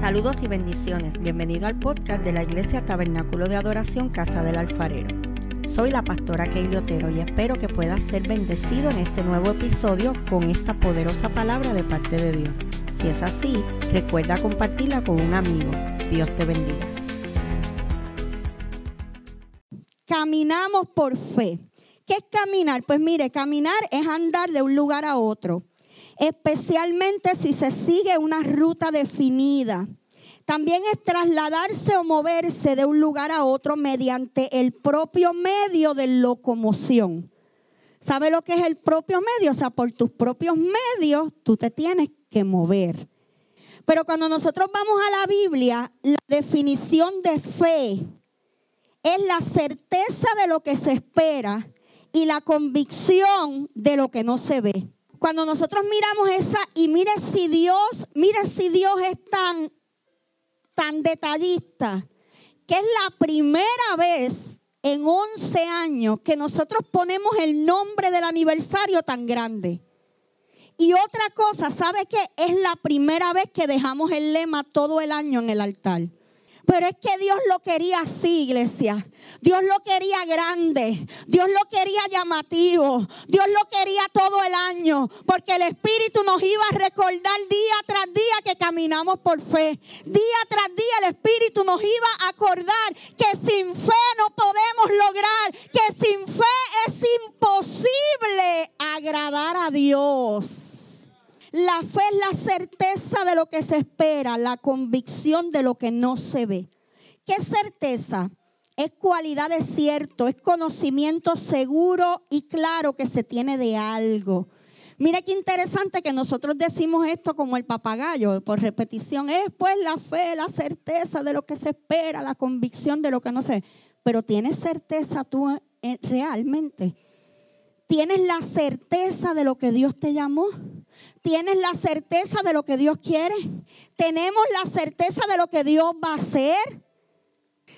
Saludos y bendiciones. Bienvenido al podcast de la Iglesia Tabernáculo de Adoración Casa del Alfarero. Soy la pastora Keili Otero y espero que puedas ser bendecido en este nuevo episodio con esta poderosa palabra de parte de Dios. Si es así, recuerda compartirla con un amigo. Dios te bendiga. Caminamos por fe. ¿Qué es caminar? Pues mire, caminar es andar de un lugar a otro especialmente si se sigue una ruta definida. También es trasladarse o moverse de un lugar a otro mediante el propio medio de locomoción. ¿Sabe lo que es el propio medio? O sea, por tus propios medios tú te tienes que mover. Pero cuando nosotros vamos a la Biblia, la definición de fe es la certeza de lo que se espera y la convicción de lo que no se ve cuando nosotros miramos esa y mire si Dios, mire si Dios es tan, tan detallista, que es la primera vez en 11 años que nosotros ponemos el nombre del aniversario tan grande. Y otra cosa, ¿sabe qué? Es la primera vez que dejamos el lema todo el año en el altar. Pero es que Dios lo quería así, iglesia. Dios lo quería grande. Dios lo quería llamativo. Dios lo quería todo el año. Porque el Espíritu nos iba a recordar día tras día que caminamos por fe. Día tras día el Espíritu nos iba a acordar que sin fe no podemos lograr. Que sin fe es imposible agradar a Dios. La fe es la certeza de lo que se espera, la convicción de lo que no se ve. ¿Qué certeza? Es cualidad de cierto, es conocimiento seguro y claro que se tiene de algo. Mire qué interesante que nosotros decimos esto como el papagayo, por repetición. Es pues la fe, la certeza de lo que se espera, la convicción de lo que no se. Pero ¿tienes certeza tú eh, realmente? ¿Tienes la certeza de lo que Dios te llamó? ¿Tienes la certeza de lo que Dios quiere? ¿Tenemos la certeza de lo que Dios va a hacer?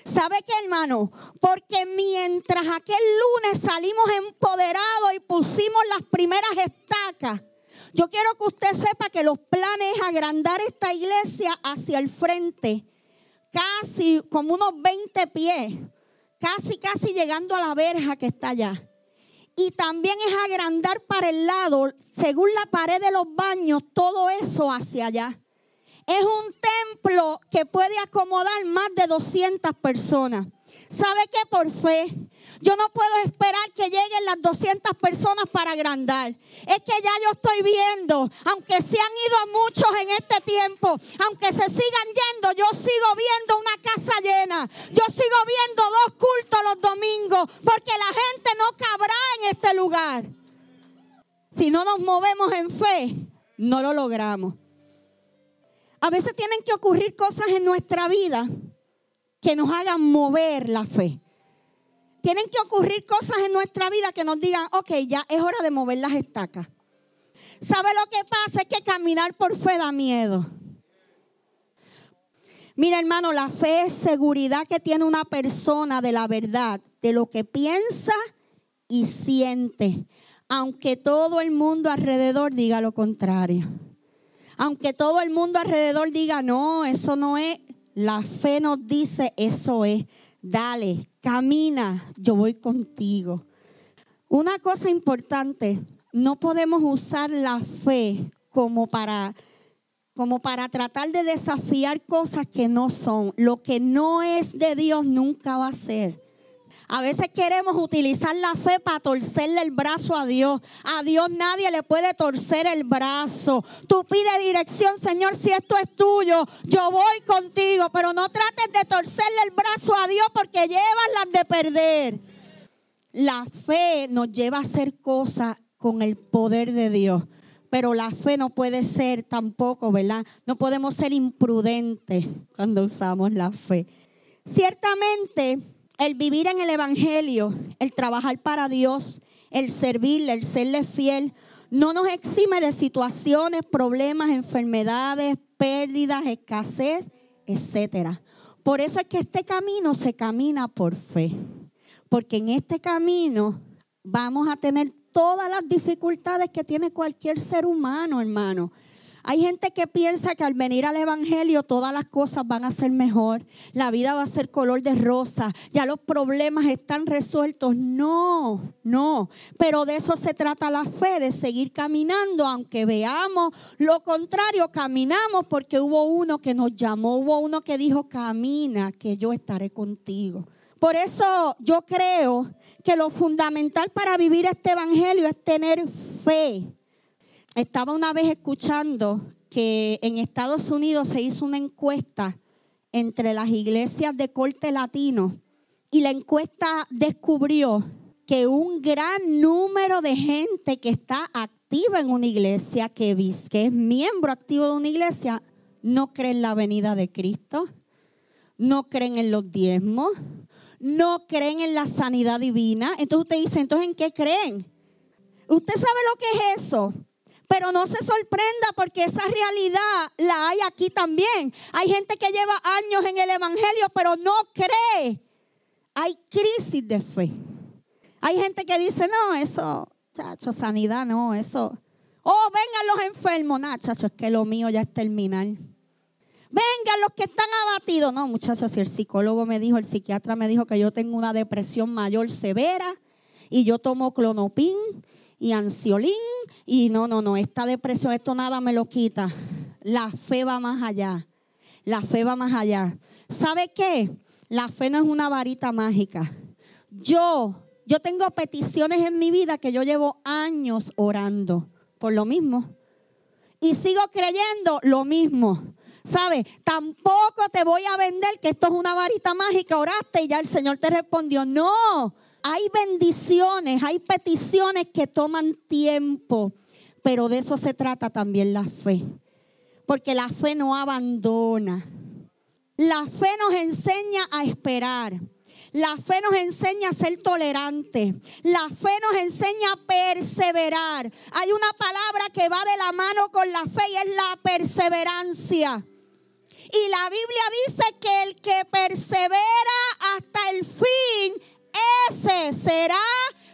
¿Sabe qué, hermano? Porque mientras aquel lunes salimos empoderados y pusimos las primeras estacas, yo quiero que usted sepa que los planes es agrandar esta iglesia hacia el frente, casi como unos 20 pies, casi, casi llegando a la verja que está allá y también es agrandar para el lado, según la pared de los baños, todo eso hacia allá. Es un templo que puede acomodar más de 200 personas. ¿Sabe qué? Por fe. Yo no puedo esperar que lleguen las 200 personas para agrandar. Es que ya yo estoy viendo, aunque se han ido muchos en este tiempo, aunque se sigan yendo, yo sigo viendo una casa llena. Yo sigo viendo dos cultos los domingos, porque la gente no cabrá en este lugar. Si no nos movemos en fe, no lo logramos. A veces tienen que ocurrir cosas en nuestra vida que nos hagan mover la fe. Tienen que ocurrir cosas en nuestra vida que nos digan, ok, ya es hora de mover las estacas. ¿Sabe lo que pasa? Es que caminar por fe da miedo. Mira hermano, la fe es seguridad que tiene una persona de la verdad, de lo que piensa y siente, aunque todo el mundo alrededor diga lo contrario. Aunque todo el mundo alrededor diga, no, eso no es, la fe nos dice, eso es, dale, camina, yo voy contigo. Una cosa importante, no podemos usar la fe como para como para tratar de desafiar cosas que no son. Lo que no es de Dios nunca va a ser. A veces queremos utilizar la fe para torcerle el brazo a Dios. A Dios nadie le puede torcer el brazo. Tú pide dirección, Señor, si esto es tuyo, yo voy contigo. Pero no trates de torcerle el brazo a Dios porque llevas las de perder. La fe nos lleva a hacer cosas con el poder de Dios. Pero la fe no puede ser tampoco, ¿verdad? No podemos ser imprudentes cuando usamos la fe. Ciertamente el vivir en el Evangelio, el trabajar para Dios, el servirle, el serle fiel, no nos exime de situaciones, problemas, enfermedades, pérdidas, escasez, etc. Por eso es que este camino se camina por fe. Porque en este camino vamos a tener todas las dificultades que tiene cualquier ser humano, hermano. Hay gente que piensa que al venir al Evangelio todas las cosas van a ser mejor, la vida va a ser color de rosa, ya los problemas están resueltos. No, no, pero de eso se trata la fe, de seguir caminando, aunque veamos lo contrario, caminamos porque hubo uno que nos llamó, hubo uno que dijo, camina, que yo estaré contigo. Por eso yo creo que lo fundamental para vivir este Evangelio es tener fe estaba una vez escuchando que en Estados Unidos se hizo una encuesta entre las iglesias de corte latino y la encuesta descubrió que un gran número de gente que está activa en una iglesia, que, que es miembro activo de una iglesia, no cree en la venida de Cristo, no creen en los diezmos, no creen en la sanidad divina. Entonces usted dice, entonces ¿en qué creen? ¿Usted sabe lo que es eso? Pero no se sorprenda porque esa realidad la hay aquí también. Hay gente que lleva años en el Evangelio pero no cree. Hay crisis de fe. Hay gente que dice, no, eso, chacho, sanidad, no, eso. Oh, vengan los enfermos. No, chacho, es que lo mío ya es terminal. Vengan los que están abatidos. No, muchachos, si el psicólogo me dijo, el psiquiatra me dijo que yo tengo una depresión mayor severa y yo tomo clonopin y ansiolín y no, no, no, esta depresión, esto nada me lo quita. La fe va más allá. La fe va más allá. ¿Sabe qué? La fe no es una varita mágica. Yo, yo tengo peticiones en mi vida que yo llevo años orando por lo mismo. Y sigo creyendo lo mismo. ¿Sabes? Tampoco te voy a vender que esto es una varita mágica. Oraste y ya el Señor te respondió. No, hay bendiciones, hay peticiones que toman tiempo, pero de eso se trata también la fe. Porque la fe no abandona. La fe nos enseña a esperar. La fe nos enseña a ser tolerantes. La fe nos enseña a perseverar. Hay una palabra que va de la mano con la fe y es la perseverancia. Y la Biblia dice que el que persevera hasta el fin, ese será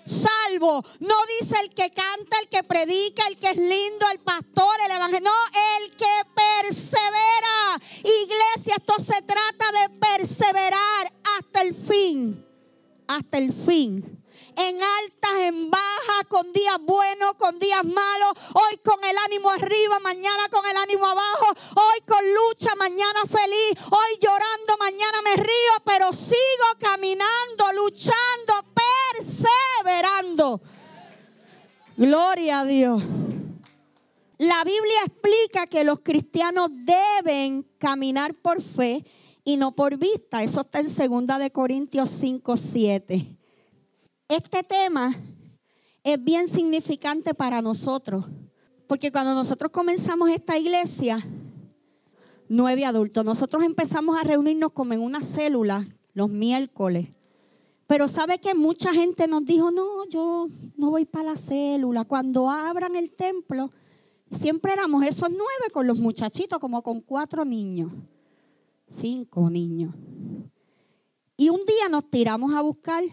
salvo. No dice el que canta, el que predica, el que es lindo, el pastor, el evangelio. No, el que persevera. Iglesia, esto se trata de perseverar hasta el fin. Hasta el fin en altas, en bajas, con días buenos, con días malos, hoy con el ánimo arriba, mañana con el ánimo abajo, hoy con lucha, mañana feliz, hoy llorando, mañana me río, pero sigo caminando, luchando, perseverando. Gloria a Dios. La Biblia explica que los cristianos deben caminar por fe y no por vista. Eso está en 2 de Corintios 5, 7. Este tema es bien significante para nosotros, porque cuando nosotros comenzamos esta iglesia, nueve adultos, nosotros empezamos a reunirnos como en una célula los miércoles. Pero sabe que mucha gente nos dijo, no, yo no voy para la célula. Cuando abran el templo, siempre éramos esos nueve con los muchachitos, como con cuatro niños, cinco niños. Y un día nos tiramos a buscar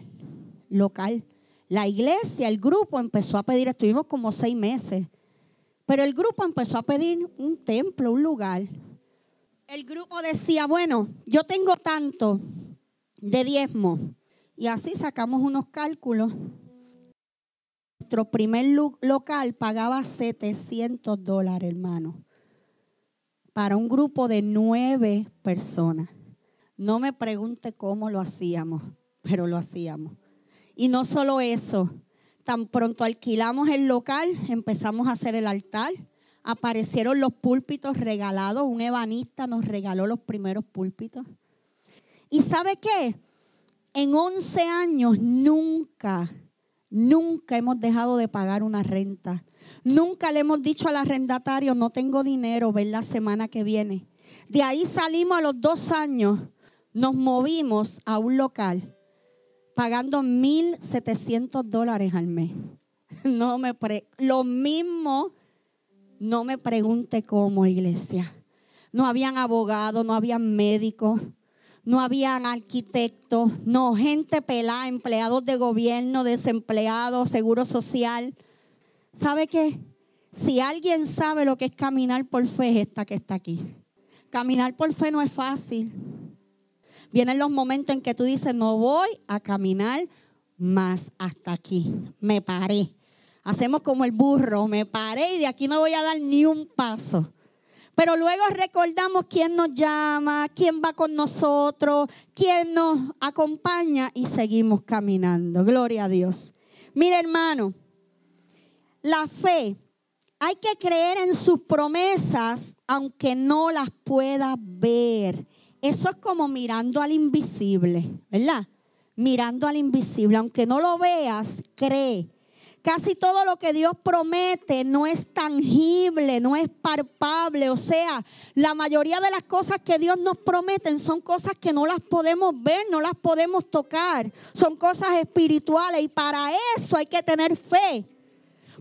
local. La iglesia, el grupo empezó a pedir, estuvimos como seis meses, pero el grupo empezó a pedir un templo, un lugar. El grupo decía, bueno, yo tengo tanto de diezmo. Y así sacamos unos cálculos. Nuestro primer local pagaba 700 dólares, hermano, para un grupo de nueve personas. No me pregunte cómo lo hacíamos, pero lo hacíamos. Y no solo eso, tan pronto alquilamos el local, empezamos a hacer el altar, aparecieron los púlpitos regalados, un ebanista nos regaló los primeros púlpitos. ¿Y sabe qué? En 11 años nunca, nunca hemos dejado de pagar una renta. Nunca le hemos dicho al arrendatario, no tengo dinero, ven la semana que viene. De ahí salimos a los dos años, nos movimos a un local pagando 1.700 dólares al mes. No me lo mismo, no me pregunte cómo, iglesia. No habían abogados, no habían médicos, no habían arquitectos, no, gente pelada, empleados de gobierno, desempleados, seguro social. ¿Sabe qué? Si alguien sabe lo que es caminar por fe, es esta que está aquí. Caminar por fe no es fácil. Vienen los momentos en que tú dices, no voy a caminar más hasta aquí. Me paré. Hacemos como el burro, me paré y de aquí no voy a dar ni un paso. Pero luego recordamos quién nos llama, quién va con nosotros, quién nos acompaña y seguimos caminando. Gloria a Dios. Mira hermano, la fe, hay que creer en sus promesas aunque no las pueda ver. Eso es como mirando al invisible, ¿verdad? Mirando al invisible, aunque no lo veas, cree. Casi todo lo que Dios promete no es tangible, no es palpable. O sea, la mayoría de las cosas que Dios nos promete son cosas que no las podemos ver, no las podemos tocar. Son cosas espirituales y para eso hay que tener fe.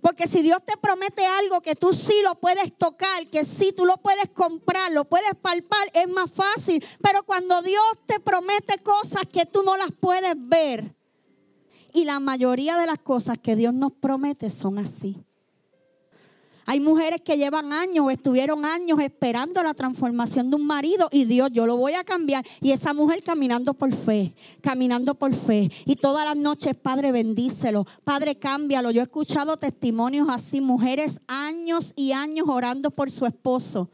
Porque si Dios te promete algo que tú sí lo puedes tocar, que sí tú lo puedes comprar, lo puedes palpar, es más fácil. Pero cuando Dios te promete cosas que tú no las puedes ver, y la mayoría de las cosas que Dios nos promete son así. Hay mujeres que llevan años estuvieron años esperando la transformación de un marido y Dios, yo lo voy a cambiar. Y esa mujer caminando por fe, caminando por fe. Y todas las noches, Padre, bendícelo. Padre, cámbialo. Yo he escuchado testimonios así, mujeres años y años orando por su esposo.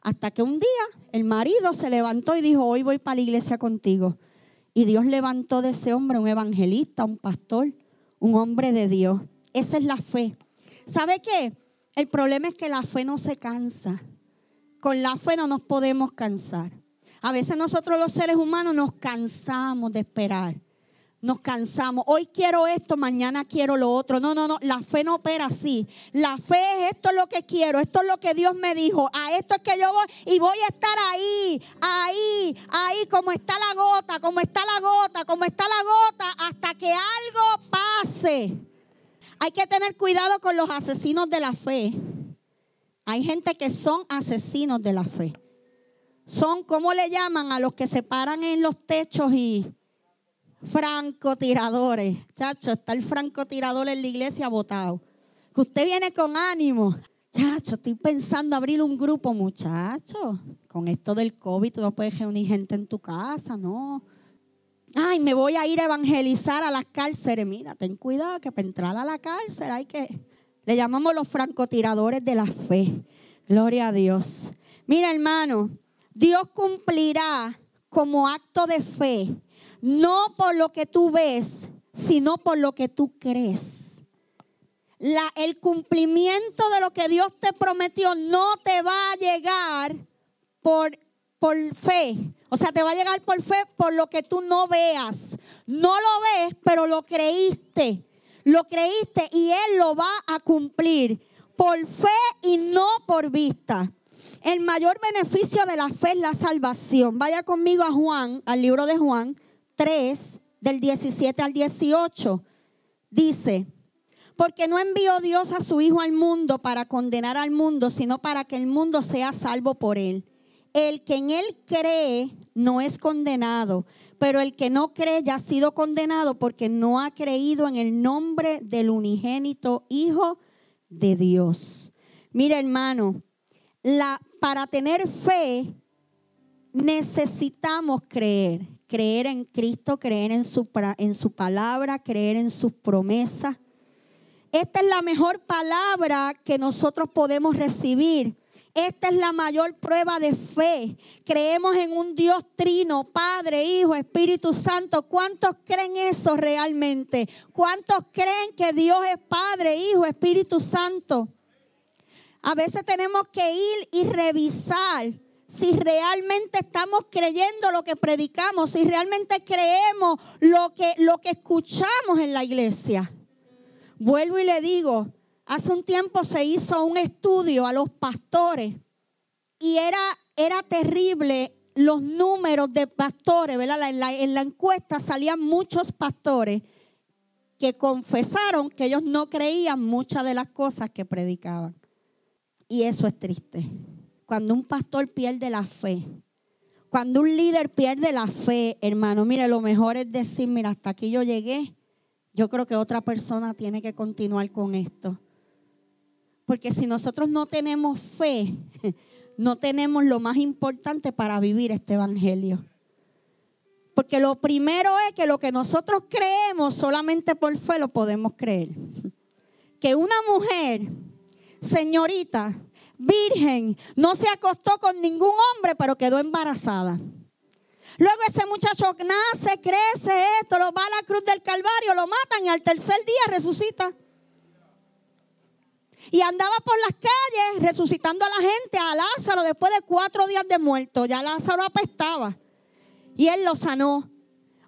Hasta que un día el marido se levantó y dijo, hoy voy para la iglesia contigo. Y Dios levantó de ese hombre un evangelista, un pastor, un hombre de Dios. Esa es la fe. ¿Sabe qué? El problema es que la fe no se cansa. Con la fe no nos podemos cansar. A veces nosotros los seres humanos nos cansamos de esperar nos cansamos. Hoy quiero esto, mañana quiero lo otro. No, no, no, la fe no opera así. La fe es esto es lo que quiero, esto es lo que Dios me dijo. A esto es que yo voy y voy a estar ahí, ahí, ahí, como está la gota, como está la gota, como está la gota, hasta que algo pase. Hay que tener cuidado con los asesinos de la fe. Hay gente que son asesinos de la fe. Son, ¿cómo le llaman a los que se paran en los techos y francotiradores. Chacho, está el francotirador en la iglesia votado. Que usted viene con ánimo. Chacho, estoy pensando abrir un grupo, muchacho. Con esto del COVID, tú no puedes reunir gente en tu casa, no. Ay, me voy a ir a evangelizar a las cárceles. Mira, ten cuidado que para entrar a la cárcel hay que. Le llamamos los francotiradores de la fe. Gloria a Dios. Mira, hermano, Dios cumplirá como acto de fe no por lo que tú ves, sino por lo que tú crees. El cumplimiento de lo que Dios te prometió no te va a llegar por, por fe. O sea, te va a llegar por fe por lo que tú no veas. No lo ves, pero lo creíste. Lo creíste y Él lo va a cumplir por fe y no por vista. El mayor beneficio de la fe es la salvación. Vaya conmigo a Juan, al libro de Juan, 3, del 17 al 18, dice, porque no envió Dios a su Hijo al mundo para condenar al mundo, sino para que el mundo sea salvo por él. El que en él cree no es condenado, pero el que no cree ya ha sido condenado porque no ha creído en el nombre del unigénito Hijo de Dios. Mira hermano, la, para tener fe necesitamos creer creer en Cristo, creer en su, en su palabra, creer en sus promesas. Esta es la mejor palabra que nosotros podemos recibir. Esta es la mayor prueba de fe. Creemos en un Dios trino, Padre, Hijo, Espíritu Santo. ¿Cuántos creen eso realmente? ¿Cuántos creen que Dios es Padre, Hijo, Espíritu Santo? A veces tenemos que ir y revisar si realmente estamos creyendo lo que predicamos, si realmente creemos lo que, lo que escuchamos en la iglesia. Vuelvo y le digo, hace un tiempo se hizo un estudio a los pastores y era, era terrible los números de pastores, ¿verdad? En la, en la encuesta salían muchos pastores que confesaron que ellos no creían muchas de las cosas que predicaban. Y eso es triste cuando un pastor pierde la fe, cuando un líder pierde la fe, hermano, mire, lo mejor es decir, mira, hasta aquí yo llegué, yo creo que otra persona tiene que continuar con esto. Porque si nosotros no tenemos fe, no tenemos lo más importante para vivir este evangelio. Porque lo primero es que lo que nosotros creemos solamente por fe lo podemos creer. Que una mujer, señorita, virgen, no se acostó con ningún hombre, pero quedó embarazada. Luego ese muchacho nace, crece, esto, lo va a la cruz del Calvario, lo matan y al tercer día resucita. Y andaba por las calles resucitando a la gente, a Lázaro, después de cuatro días de muerto. Ya Lázaro apestaba. Y él lo sanó.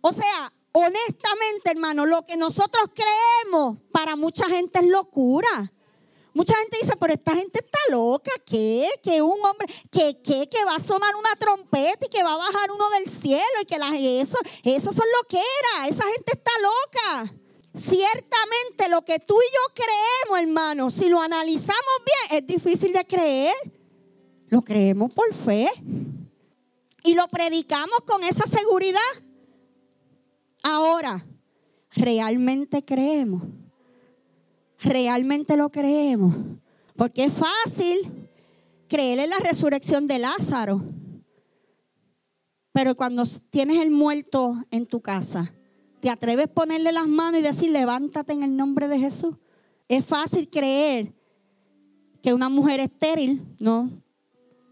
O sea, honestamente, hermano, lo que nosotros creemos para mucha gente es locura. Mucha gente dice, pero esta gente está loca, ¿qué? Que un hombre, que qué? Que va a sonar una trompeta y que va a bajar uno del cielo y que las, eso, eso son loqueras, esa gente está loca. Ciertamente lo que tú y yo creemos, hermano, si lo analizamos bien, es difícil de creer. Lo creemos por fe. Y lo predicamos con esa seguridad. Ahora, ¿realmente creemos? ¿Realmente lo creemos? Porque es fácil creer en la resurrección de Lázaro. Pero cuando tienes el muerto en tu casa, ¿te atreves a ponerle las manos y decir, levántate en el nombre de Jesús? Es fácil creer que una mujer estéril, no.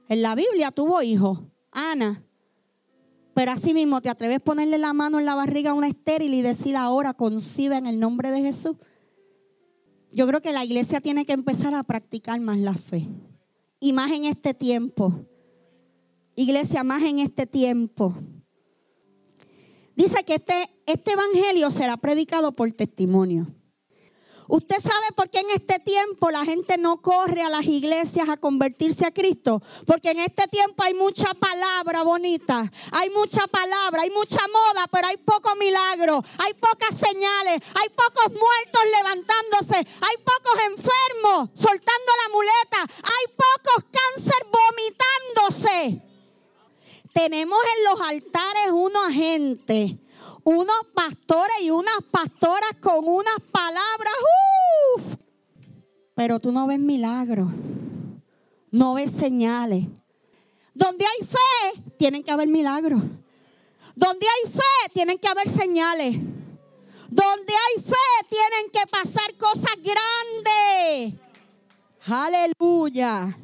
En la Biblia tuvo hijos, Ana. Pero así mismo, ¿te atreves a ponerle la mano en la barriga a una estéril y decir ahora concibe en el nombre de Jesús? Yo creo que la iglesia tiene que empezar a practicar más la fe. Y más en este tiempo. Iglesia, más en este tiempo. Dice que este, este evangelio será predicado por testimonio. Usted sabe por qué en este tiempo la gente no corre a las iglesias a convertirse a Cristo. Porque en este tiempo hay mucha palabra bonita, hay mucha palabra, hay mucha moda, pero hay poco milagro, hay pocas señales, hay pocos muertos levantándose, hay pocos enfermos soltando la muleta, hay pocos cáncer vomitándose. Tenemos en los altares unos gente unos pastores y unas pastoras con unas palabras. Uf. Pero tú no ves milagros, no ves señales. Donde hay fe, tienen que haber milagros. Donde hay fe, tienen que haber señales. Donde hay fe, tienen que pasar cosas grandes. Aleluya.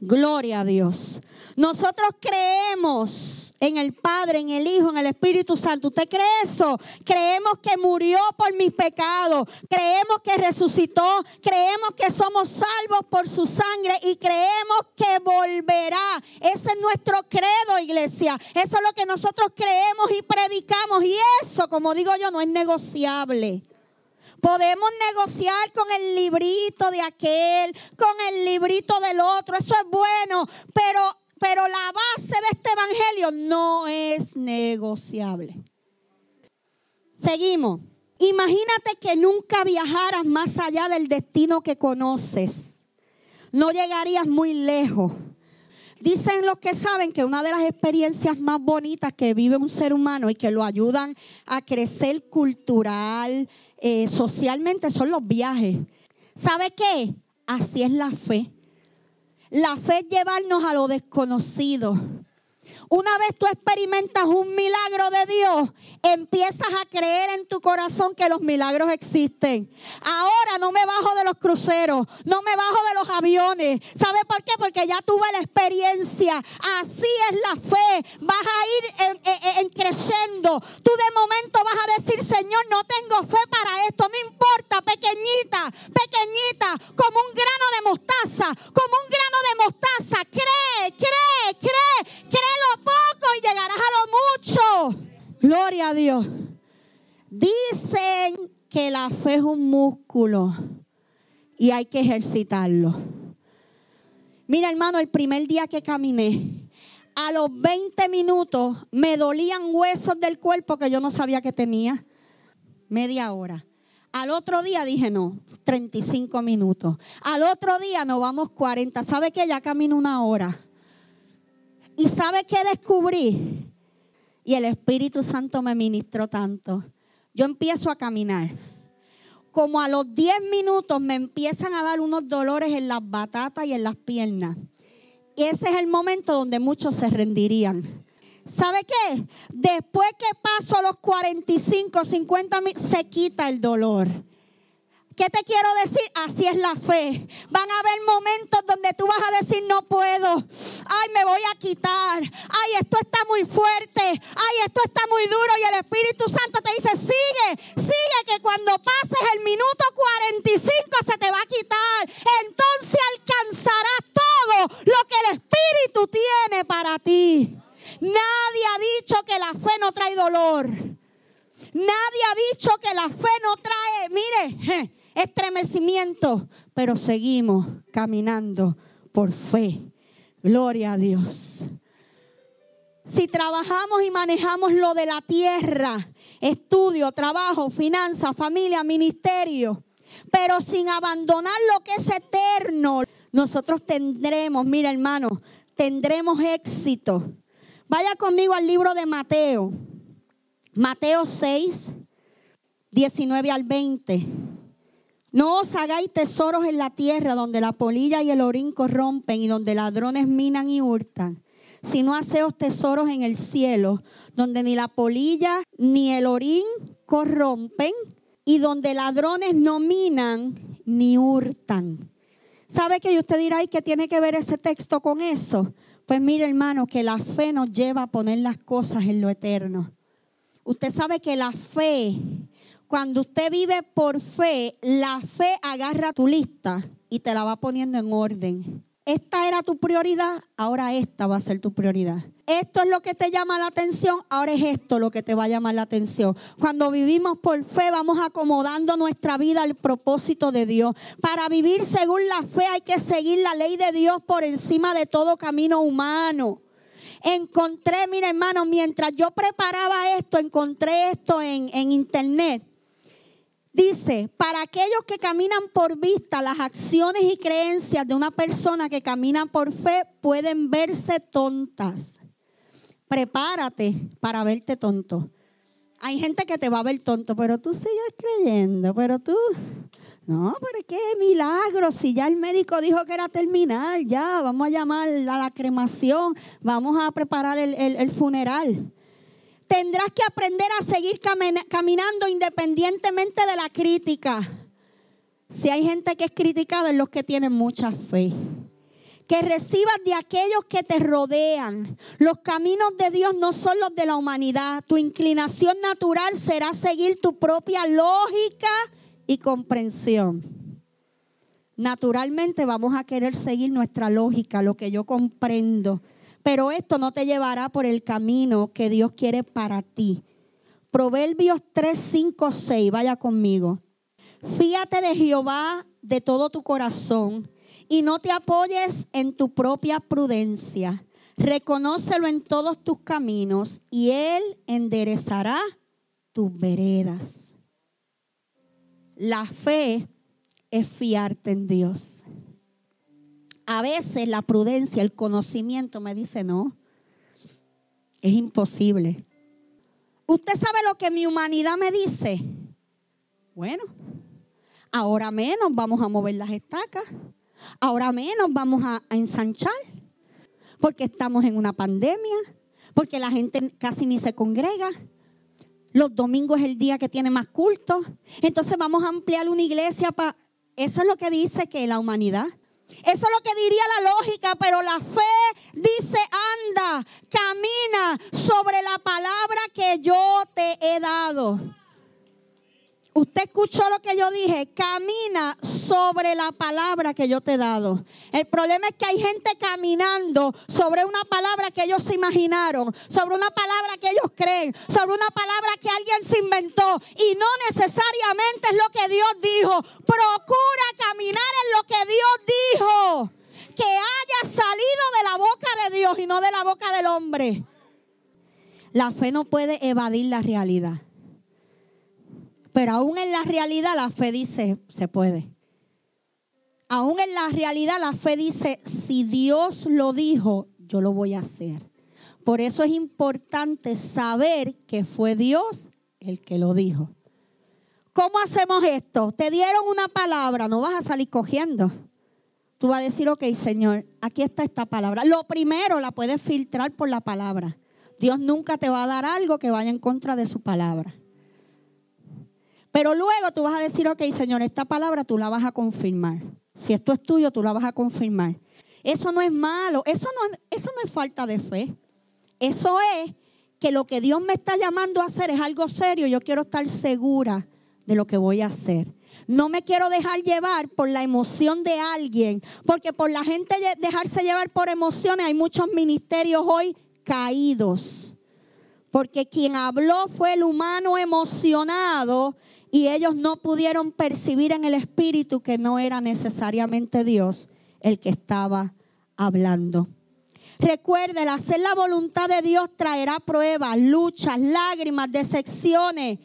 Gloria a Dios. Nosotros creemos en el Padre, en el Hijo, en el Espíritu Santo. ¿Usted cree eso? Creemos que murió por mis pecados, creemos que resucitó, creemos que somos salvos por su sangre y creemos que volverá. Ese es nuestro credo, iglesia. Eso es lo que nosotros creemos y predicamos y eso, como digo yo, no es negociable. Podemos negociar con el librito de aquel, con el librito del otro, eso es bueno, pero pero la base de este evangelio no es negociable. Seguimos. Imagínate que nunca viajaras más allá del destino que conoces. No llegarías muy lejos. Dicen los que saben que una de las experiencias más bonitas que vive un ser humano y que lo ayudan a crecer cultural, eh, socialmente, son los viajes. ¿Sabe qué? Así es la fe. La fe es llevarnos a lo desconocido. Una vez tú experimentas un milagro de Dios, empiezas a creer en tu corazón que los milagros existen. Ahora no me bajo de los cruceros, no me bajo de los aviones. ¿Sabe por qué? Porque ya tuve la experiencia. Así es la fe. Vas a ir en, creciendo. Tú de momento vas a decir, Señor, no tengo fe para esto. No importa, pequeñita, pequeñita, como un grano de mostaza, como un grano de mostaza. Cree, cree, cree, créelo poco y llegarás a lo mucho. Gloria a Dios. Dicen que la fe es un músculo y hay que ejercitarlo. Mira, hermano, el primer día que caminé, a los 20 minutos me dolían huesos del cuerpo que yo no sabía que tenía. Media hora. Al otro día dije, no, 35 minutos. Al otro día nos vamos 40. ¿Sabe que ya camino una hora? ¿Y sabe qué descubrí? Y el Espíritu Santo me ministró tanto. Yo empiezo a caminar. como a los 10 minutos me empiezan a dar unos dolores en las batatas y en las piernas. Y ese es el momento donde muchos se rendirían. ¿Sabe qué? Después que paso los 45, 50 minutos, se quita el dolor. ¿Qué te quiero decir? Así es la fe. Van a haber momentos donde tú vas a decir, no puedo. Ay, me voy a quitar. Ay, esto está muy fuerte. Ay, esto está muy duro. Y el Espíritu Santo te dice, sigue, sigue, que cuando pases el minuto 45 se te va a quitar. Entonces alcanzarás todo lo que el Espíritu tiene para ti. Nadie ha dicho que la fe no trae dolor. Nadie ha dicho que la fe no trae, mire, estremecimiento, pero seguimos caminando por fe. Gloria a Dios. Si trabajamos y manejamos lo de la tierra, estudio, trabajo, finanza, familia, ministerio, pero sin abandonar lo que es eterno, nosotros tendremos, mira hermano, tendremos éxito. Vaya conmigo al libro de Mateo, Mateo 6, 19 al 20. No os hagáis tesoros en la tierra donde la polilla y el orín corrompen y donde ladrones minan y hurtan, sino haceos tesoros en el cielo, donde ni la polilla ni el orín corrompen y donde ladrones no minan ni hurtan. ¿Sabe que usted dirá, ¿y qué tiene que ver ese texto con eso? Pues mire hermano, que la fe nos lleva a poner las cosas en lo eterno. Usted sabe que la fe cuando usted vive por fe, la fe agarra tu lista y te la va poniendo en orden. Esta era tu prioridad, ahora esta va a ser tu prioridad. Esto es lo que te llama la atención, ahora es esto lo que te va a llamar la atención. Cuando vivimos por fe, vamos acomodando nuestra vida al propósito de Dios. Para vivir según la fe hay que seguir la ley de Dios por encima de todo camino humano. Encontré, mira hermano, mientras yo preparaba esto, encontré esto en, en internet Dice, para aquellos que caminan por vista, las acciones y creencias de una persona que camina por fe pueden verse tontas. Prepárate para verte tonto. Hay gente que te va a ver tonto, pero tú sigues creyendo, pero tú... No, pero qué milagro, si ya el médico dijo que era terminal, ya vamos a llamar a la cremación, vamos a preparar el, el funeral tendrás que aprender a seguir caminando independientemente de la crítica. Si hay gente que es criticada, es los que tienen mucha fe. Que recibas de aquellos que te rodean. Los caminos de Dios no son los de la humanidad. Tu inclinación natural será seguir tu propia lógica y comprensión. Naturalmente vamos a querer seguir nuestra lógica, lo que yo comprendo. Pero esto no te llevará por el camino que Dios quiere para ti. Proverbios 3, 5, 6, vaya conmigo. Fíate de Jehová de todo tu corazón y no te apoyes en tu propia prudencia. Reconócelo en todos tus caminos y Él enderezará tus veredas. La fe es fiarte en Dios. A veces la prudencia, el conocimiento me dice, no, es imposible. ¿Usted sabe lo que mi humanidad me dice? Bueno, ahora menos vamos a mover las estacas, ahora menos vamos a, ensanchar, porque estamos en una pandemia, porque la gente casi ni se congrega. Los domingos es el día que tiene más culto. Entonces vamos a ampliar una iglesia para... Eso es lo que dice que la humanidad. Eso es lo que diría la lógica, pero la fe dice, anda, camina sobre la palabra que yo te he dado. Usted escuchó lo que yo dije, camina sobre la palabra que yo te he dado. El problema es que hay gente caminando sobre una palabra que ellos se imaginaron, sobre una palabra que ellos creen, sobre una palabra que alguien se inventó y no necesariamente es lo que Dios dijo. Procura caminar en lo que Dios dijo, que haya salido de la boca de Dios y no de la boca del hombre. La fe no puede evadir la realidad. Pero aún en la realidad la fe dice, se puede. Aún en la realidad la fe dice, si Dios lo dijo, yo lo voy a hacer. Por eso es importante saber que fue Dios el que lo dijo. ¿Cómo hacemos esto? Te dieron una palabra, no vas a salir cogiendo. Tú vas a decir, ok, Señor, aquí está esta palabra. Lo primero la puedes filtrar por la palabra. Dios nunca te va a dar algo que vaya en contra de su palabra. Pero luego tú vas a decir, ok, Señor, esta palabra tú la vas a confirmar. Si esto es tuyo, tú la vas a confirmar. Eso no es malo, eso no, eso no es falta de fe. Eso es que lo que Dios me está llamando a hacer es algo serio. Yo quiero estar segura de lo que voy a hacer. No me quiero dejar llevar por la emoción de alguien, porque por la gente dejarse llevar por emociones hay muchos ministerios hoy caídos. Porque quien habló fue el humano emocionado y ellos no pudieron percibir en el espíritu que no era necesariamente Dios el que estaba hablando. Recuerde, hacer la voluntad de Dios traerá pruebas, luchas, lágrimas, decepciones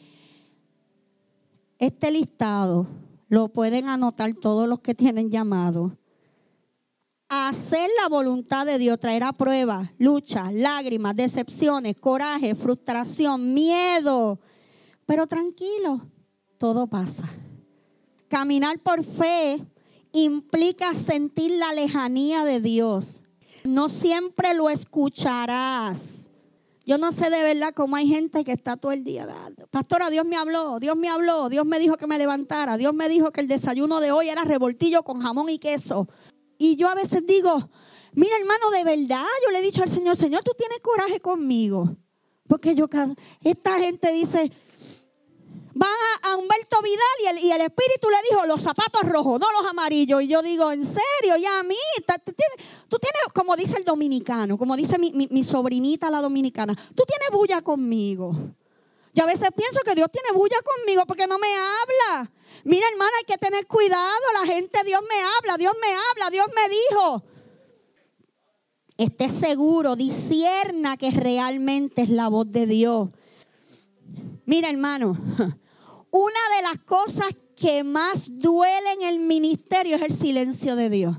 este listado lo pueden anotar todos los que tienen llamado. Hacer la voluntad de Dios traerá pruebas, luchas, lágrimas, decepciones, coraje, frustración, miedo. Pero tranquilo, todo pasa. Caminar por fe implica sentir la lejanía de Dios. No siempre lo escucharás. Yo no sé de verdad cómo hay gente que está todo el día. Pastora, Dios me habló, Dios me habló, Dios me dijo que me levantara, Dios me dijo que el desayuno de hoy era revoltillo con jamón y queso. Y yo a veces digo, mira hermano, de verdad, yo le he dicho al Señor, Señor, tú tienes coraje conmigo. Porque yo, esta gente dice, van a, Humberto Vidal y el, espíritu le dijo los zapatos rojos, no los amarillos. Y yo digo, en serio, ya a mí, tú tienes, como dice el dominicano, como dice mi, sobrinita la dominicana, tú tienes bulla conmigo. Yo a veces pienso que Dios tiene bulla conmigo porque no me habla. Mira, hermana, hay que tener cuidado. La gente, Dios me habla, Dios me habla, Dios me dijo. Esté seguro, disierna que realmente es la voz de Dios. Mira, hermano, una de las cosas que más duele en el ministerio es el silencio de Dios.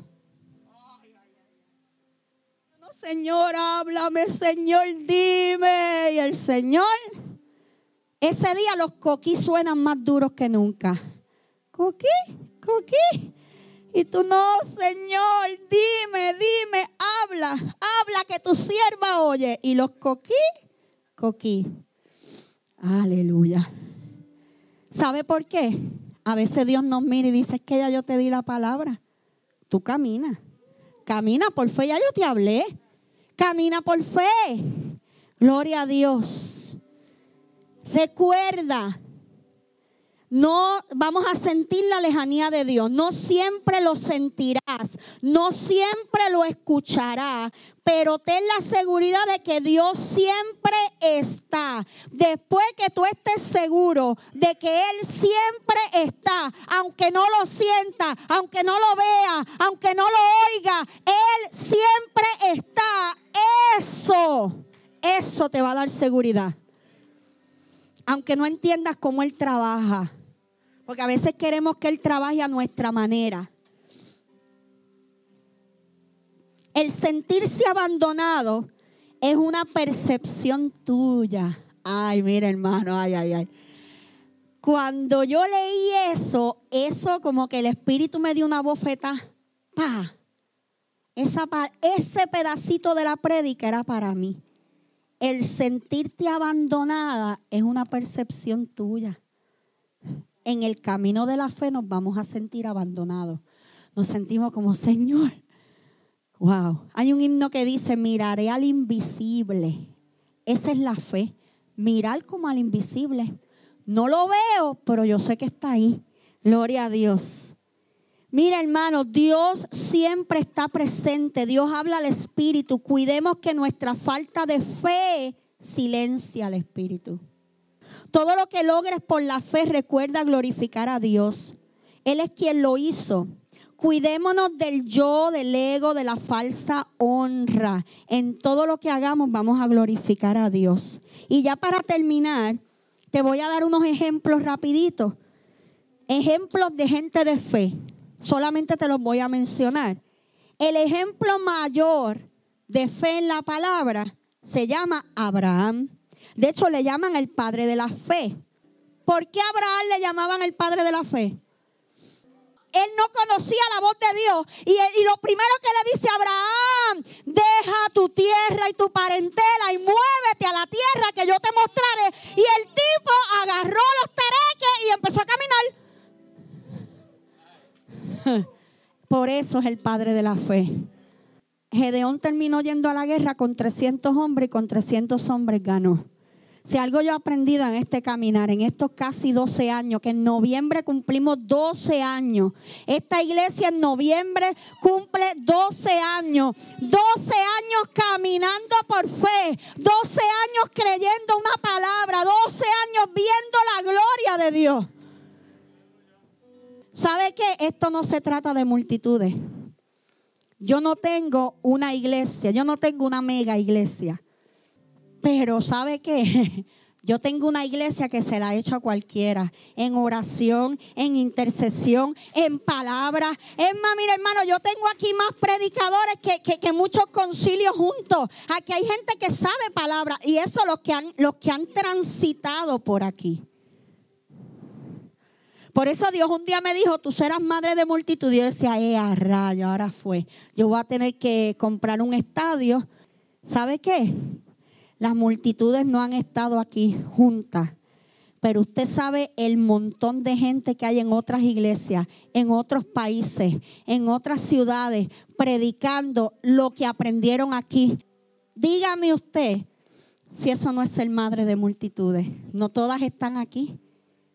Señor, háblame, Señor, dime. Y el Señor, ese día los coquí suenan más duros que nunca. Coquí, coquí. Y tú no, Señor, dime, dime, habla, habla que tu sierva oye. Y los coquí, coquí. Aleluya. ¿Sabe por qué? A veces Dios nos mira y dice, es que ya yo te di la palabra. Tú camina. Camina por fe, ya yo te hablé. Camina por fe. Gloria a Dios. Recuerda, no vamos a sentir la lejanía de Dios. No siempre lo sentirás, no siempre lo escucharás, pero ten la seguridad de que Dios siempre está. Después que tú estés seguro de que Él siempre está, aunque no lo sienta, aunque no lo vea, aunque no lo oiga, Él siempre está. Eso, eso te va a dar seguridad. Aunque no entiendas cómo Él trabaja porque a veces queremos que Él trabaje a nuestra manera. El sentirse abandonado es una percepción tuya. Ay, mira hermano, ay, ay, ay. Cuando yo leí eso, eso como que el Espíritu me dio una bofeta. Pa. Esa, ese pedacito de la prédica era para mí. El sentirte abandonada es una percepción tuya en el camino de la fe nos vamos a sentir abandonados. Nos sentimos como, Señor, wow. Hay un himno que dice, miraré al invisible. Esa es la fe, mirar como al invisible. No lo veo, pero yo sé que está ahí. Gloria a Dios. Mira, hermano, Dios siempre está presente. Dios habla al Espíritu. Cuidemos que nuestra falta de fe silencia al Espíritu. Todo lo que logres por la fe recuerda glorificar a Dios. Él es quien lo hizo. Cuidémonos del yo, del ego, de la falsa honra. En todo lo que hagamos vamos a glorificar a Dios. Y ya para terminar, te voy a dar unos ejemplos rapiditos. Ejemplos de gente de fe. Solamente te los voy a mencionar. El ejemplo mayor de fe en la palabra se llama Abraham. De hecho, le llaman el padre de la fe. ¿Por qué Abraham le llamaban el padre de la fe? Él no conocía la voz de Dios. Y, lo primero que le dice a Abraham, deja tu tierra y tu parentela y muévete a la tierra que yo te mostraré. Y el tipo agarró los tereques y empezó a caminar. Por eso es el padre de la fe. Gedeón terminó yendo a la guerra con 300 hombres y con 300 hombres ganó. Si algo yo he aprendido en este caminar, en estos casi 12 años, que en noviembre cumplimos 12 años. Esta iglesia en noviembre cumple 12 años. 12 años caminando por fe. 12 años creyendo una palabra. 12 años viendo la gloria de Dios. ¿Sabe qué? Esto no se trata de multitudes. Yo no tengo una iglesia, yo no tengo una mega iglesia. Pero ¿sabe qué? Yo tengo una iglesia que se la ha hecho a cualquiera, en oración, en intercesión, en palabra. Es más, mira hermano, yo tengo aquí más predicadores que, que, muchos concilios juntos. Aquí hay gente que sabe palabra y eso los que han, los que han transitado por aquí. Por eso Dios un día me dijo, tú serás madre de multitud. Yo decía, eh, rayo, ahora fue. Yo voy a tener que comprar un estadio. ¿Sabe qué? Las multitudes no han estado aquí juntas. Pero usted sabe el montón de gente que hay en otras iglesias, en otros países, en otras ciudades, predicando lo que aprendieron aquí. Dígame usted si eso no es ser madre de multitudes. No todas están aquí,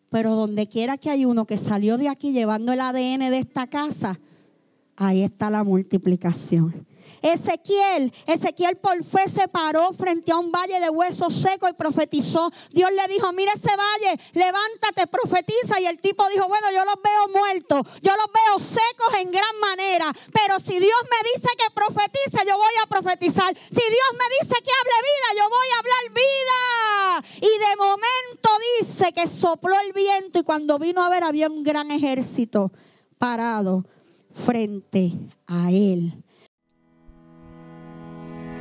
pero donde quiera que hay uno que salió de aquí llevando el ADN de esta casa, ahí está la multiplicación. Ezequiel, Ezequiel por fe se paró frente a un valle de huesos secos y profetizó. Dios le dijo, mira ese valle, levántate, profetiza. Y el tipo dijo, bueno, yo los veo muertos, yo los veo secos en gran manera. Pero si Dios me dice que profetice, yo voy a profetizar. Si Dios me dice que hable vida, yo voy a hablar vida. Y de momento dice que sopló el viento y cuando vino a ver había un gran ejército parado frente a él.